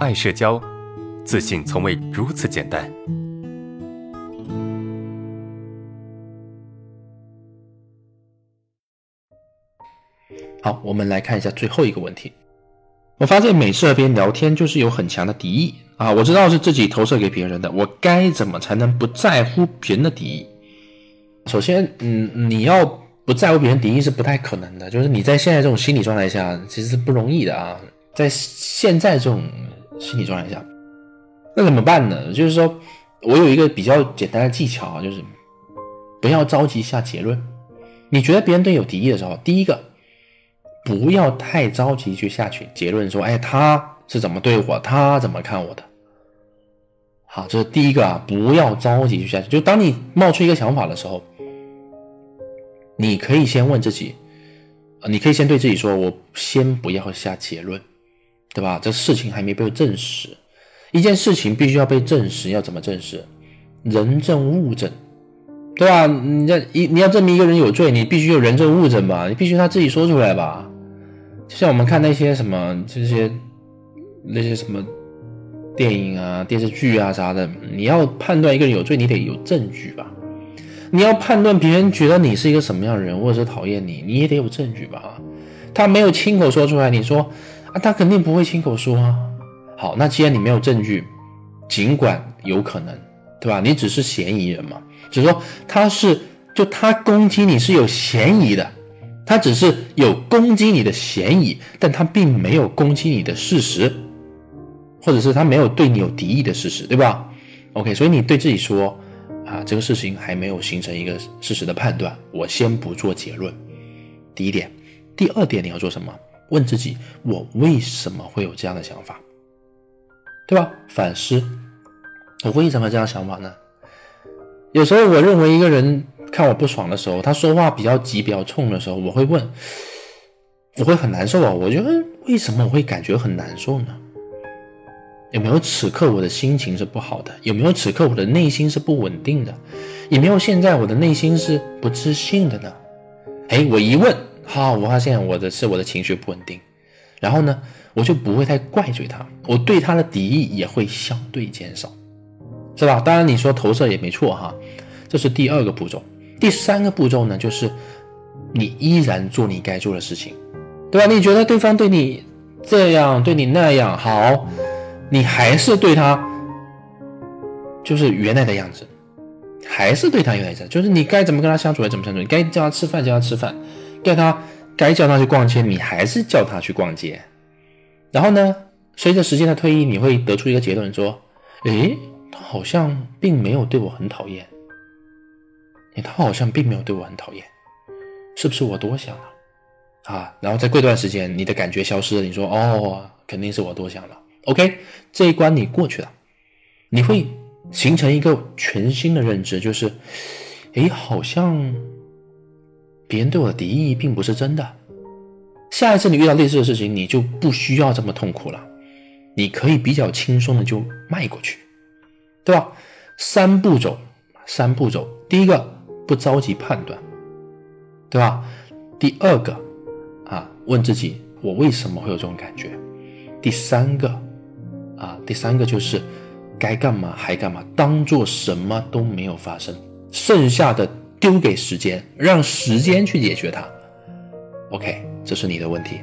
爱社交，自信从未如此简单。好，我们来看一下最后一个问题。我发现每次和别人聊天，就是有很强的敌意啊！我知道是自己投射给别人的，我该怎么才能不在乎别人的敌意？首先，嗯，你要不在乎别人敌意是不太可能的，就是你在现在这种心理状态下，其实是不容易的啊。在现在这种心理状态下，那怎么办呢？就是说我有一个比较简单的技巧啊，就是不要着急下结论。你觉得别人对你有敌意的时候，第一个。不要太着急去下去结论，说，哎，他是怎么对我，他怎么看我的？好，这是第一个啊，不要着急去下去。就当你冒出一个想法的时候，你可以先问自己，你可以先对自己说，我先不要下结论，对吧？这事情还没被证实，一件事情必须要被证实，要怎么证实？人证物证。对吧？你要一你要证明一个人有罪，你必须有人证物证吧？你必须他自己说出来吧？就像我们看那些什么这些那些什么电影啊、电视剧啊啥的，你要判断一个人有罪，你得有证据吧？你要判断别人觉得你是一个什么样的人，或者是讨厌你，你也得有证据吧？他没有亲口说出来，你说啊，他肯定不会亲口说啊。好，那既然你没有证据，尽管有可能，对吧？你只是嫌疑人嘛。只是说他是就他攻击你是有嫌疑的，他只是有攻击你的嫌疑，但他并没有攻击你的事实，或者是他没有对你有敌意的事实，对吧？OK，所以你对自己说啊，这个事情还没有形成一个事实的判断，我先不做结论。第一点，第二点你要做什么？问自己，我为什么会有这样的想法，对吧？反思，我为什么这样想法呢？有时候我认为一个人看我不爽的时候，他说话比较急、比较冲的时候，我会问，我会很难受啊。我觉得为什么我会感觉很难受呢？有没有此刻我的心情是不好的？有没有此刻我的内心是不稳定的？有没有现在我的内心是不自信的呢？哎，我一问，好，我发现我的是我的情绪不稳定。然后呢，我就不会太怪罪他，我对他的敌意也会相对减少。是吧？当然你说投射也没错哈，这是第二个步骤。第三个步骤呢，就是你依然做你该做的事情，对吧？你觉得对方对你这样，对你那样好，你还是对他就是原来的样子，还是对他原来的样，就是你该怎么跟他相处，怎么相处。你该叫他吃饭，叫他吃饭；该他该叫他去逛街，你还是叫他去逛街。然后呢，随着时间的推移，你会得出一个结论，说：诶。他好像并没有对我很讨厌，他好像并没有对我很讨厌，是不是我多想了啊？然后再过一段时间，你的感觉消失了，你说哦，肯定是我多想了。OK，这一关你过去了，你会形成一个全新的认知，就是，哎，好像别人对我的敌意并不是真的。下一次你遇到类似的事情，你就不需要这么痛苦了，你可以比较轻松的就迈过去。对吧？三步走，三步走。第一个，不着急判断，对吧？第二个，啊，问自己，我为什么会有这种感觉？第三个，啊，第三个就是该干嘛还干嘛，当做什么都没有发生，剩下的丢给时间，让时间去解决它。OK，这是你的问题。